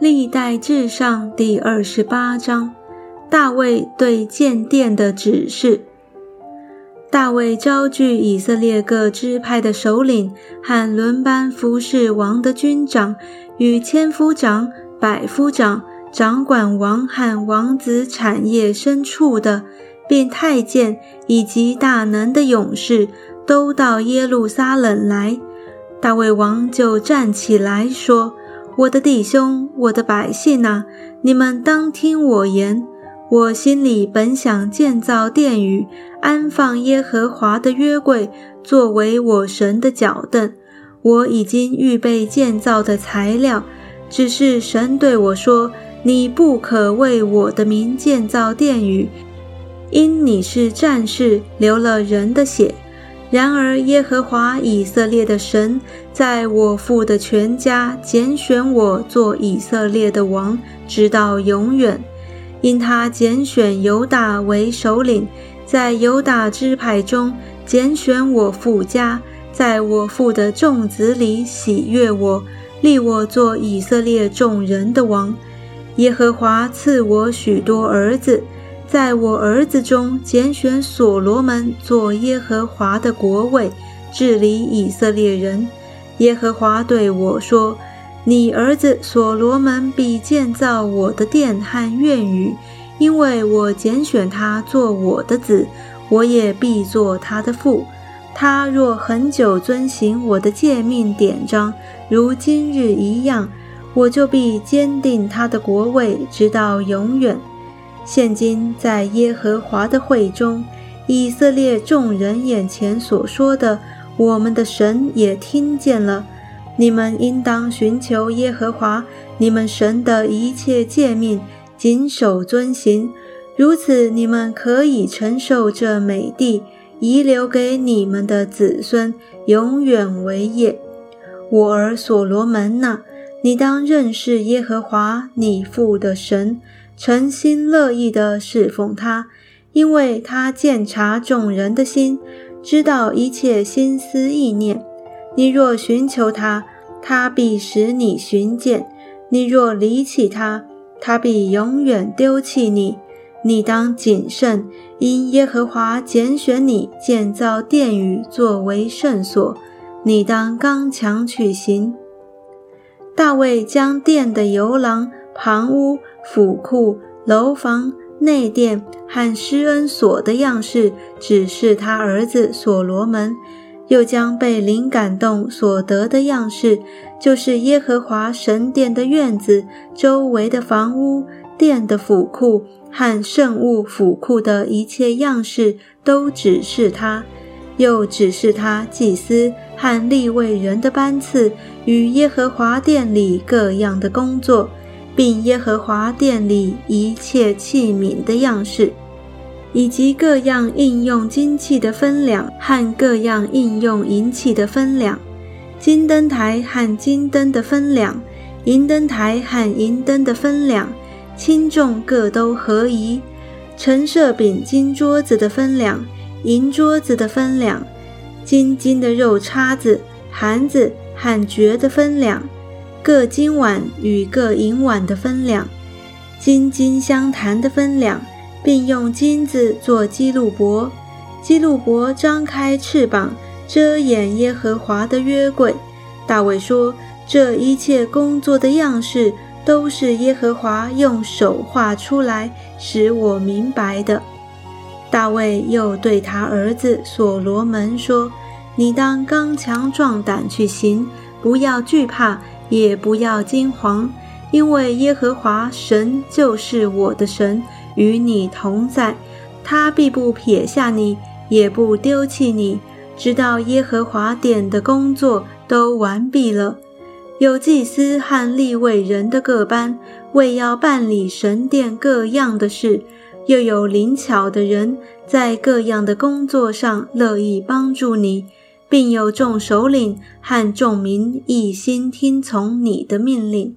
历代至上第二十八章，大卫对建殿的指示。大卫召聚以色列各支派的首领和轮班服侍王的军长，与千夫长、百夫长、掌管王和王子产业牲畜的，并太监以及大能的勇士，都到耶路撒冷来。大卫王就站起来说。我的弟兄，我的百姓啊，你们当听我言。我心里本想建造殿宇，安放耶和华的约柜，作为我神的脚凳。我已经预备建造的材料，只是神对我说：“你不可为我的名建造殿宇，因你是战士，流了人的血。”然而，耶和华以色列的神在我父的全家拣选我做以色列的王，直到永远。因他拣选犹大为首领，在犹大支派中拣选我父家，在我父的众子里喜悦我，立我做以色列众人的王。耶和华赐我许多儿子。在我儿子中拣选所罗门做耶和华的国位，治理以色列人。耶和华对我说：“你儿子所罗门必建造我的殿和院宇，因为我拣选他做我的子，我也必做他的父。他若很久遵行我的诫命典章，如今日一样，我就必坚定他的国位，直到永远。”现今在耶和华的会中，以色列众人眼前所说的，我们的神也听见了。你们应当寻求耶和华你们神的一切诫命，谨守遵行。如此，你们可以承受这美地，遗留给你们的子孙，永远为业。我儿所罗门呐，你当认识耶和华你父的神。诚心乐意地侍奉他，因为他鉴察众人的心，知道一切心思意念。你若寻求他，他必使你寻见；你若离弃他，他必永远丢弃你。你当谨慎，因耶和华拣选你建造殿宇作为圣所。你当刚强取行。大卫将殿的游廊、旁屋。府库、楼房、内殿和施恩所的样式，只是他儿子所罗门；又将被灵感动所得的样式，就是耶和华神殿的院子周围的房屋、殿的府库和圣物府库的一切样式，都只是他；又只是他祭司和立位人的班次与耶和华殿里各样的工作。并耶和华殿里一切器皿的样式，以及各样应用金器的分量和各样应用银器的分量，金灯台和金灯的分量，银灯台和银灯的分量，轻重各都合宜。陈设饼金桌子的分量，银桌子的分量，金金的肉叉子、盘子和爵的分量。各金碗与各银碗的分量，金金相谈的分量，并用金子做基路伯。基路伯张开翅膀，遮掩耶和华的约柜。大卫说：“这一切工作的样式，都是耶和华用手画出来，使我明白的。”大卫又对他儿子所罗门说：“你当刚强壮胆去行，不要惧怕。”也不要惊惶，因为耶和华神就是我的神，与你同在，他必不撇下你，也不丢弃你，直到耶和华殿的工作都完毕了。有祭司和立位人的各班，为要办理神殿各样的事；又有灵巧的人，在各样的工作上乐意帮助你。并有众首领和众民一心听从你的命令。